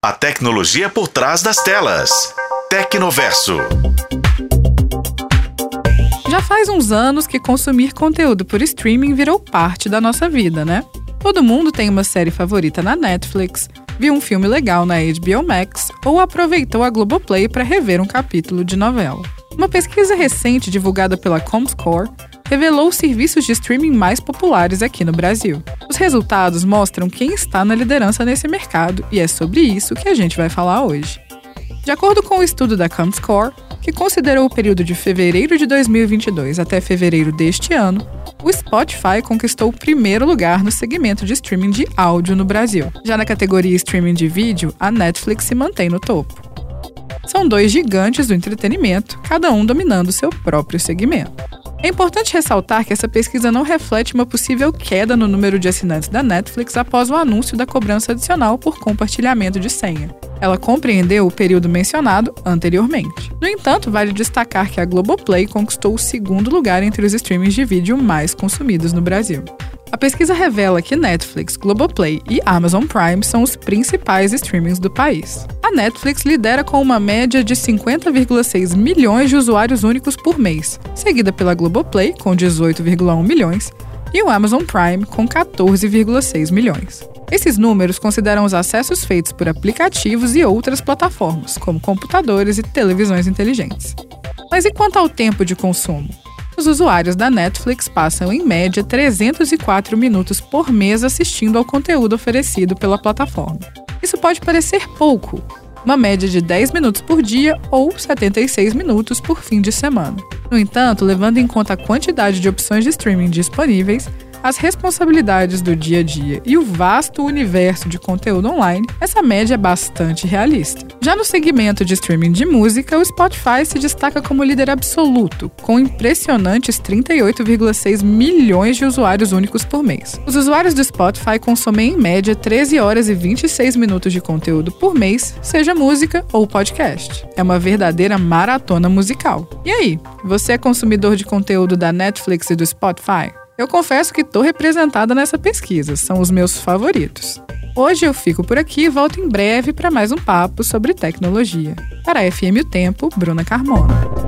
A tecnologia por trás das telas. Tecnoverso. Já faz uns anos que consumir conteúdo por streaming virou parte da nossa vida, né? Todo mundo tem uma série favorita na Netflix, viu um filme legal na HBO Max ou aproveitou a Globoplay para rever um capítulo de novela. Uma pesquisa recente divulgada pela Comscore revelou os serviços de streaming mais populares aqui no Brasil. Os resultados mostram quem está na liderança nesse mercado e é sobre isso que a gente vai falar hoje. De acordo com o estudo da Comscore, que considerou o período de fevereiro de 2022 até fevereiro deste ano, o Spotify conquistou o primeiro lugar no segmento de streaming de áudio no Brasil. Já na categoria streaming de vídeo, a Netflix se mantém no topo. São dois gigantes do entretenimento, cada um dominando seu próprio segmento. É importante ressaltar que essa pesquisa não reflete uma possível queda no número de assinantes da Netflix após o anúncio da cobrança adicional por compartilhamento de senha. Ela compreendeu o período mencionado anteriormente. No entanto, vale destacar que a Globoplay conquistou o segundo lugar entre os streamings de vídeo mais consumidos no Brasil. A pesquisa revela que Netflix, Globoplay e Amazon Prime são os principais streamings do país. A Netflix lidera com uma média de 50,6 milhões de usuários únicos por mês, seguida pela Globoplay, com 18,1 milhões, e o Amazon Prime, com 14,6 milhões. Esses números consideram os acessos feitos por aplicativos e outras plataformas, como computadores e televisões inteligentes. Mas e quanto ao tempo de consumo? Os usuários da Netflix passam em média 304 minutos por mês assistindo ao conteúdo oferecido pela plataforma. Isso pode parecer pouco, uma média de 10 minutos por dia ou 76 minutos por fim de semana. No entanto, levando em conta a quantidade de opções de streaming disponíveis, as responsabilidades do dia a dia e o vasto universo de conteúdo online, essa média é bastante realista. Já no segmento de streaming de música, o Spotify se destaca como líder absoluto, com impressionantes 38,6 milhões de usuários únicos por mês. Os usuários do Spotify consomem em média 13 horas e 26 minutos de conteúdo por mês, seja música ou podcast. É uma verdadeira maratona musical. E aí, você é consumidor de conteúdo da Netflix e do Spotify? Eu confesso que estou representada nessa pesquisa, são os meus favoritos. Hoje eu fico por aqui e volto em breve para mais um papo sobre tecnologia. Para a FM O Tempo, Bruna Carmona.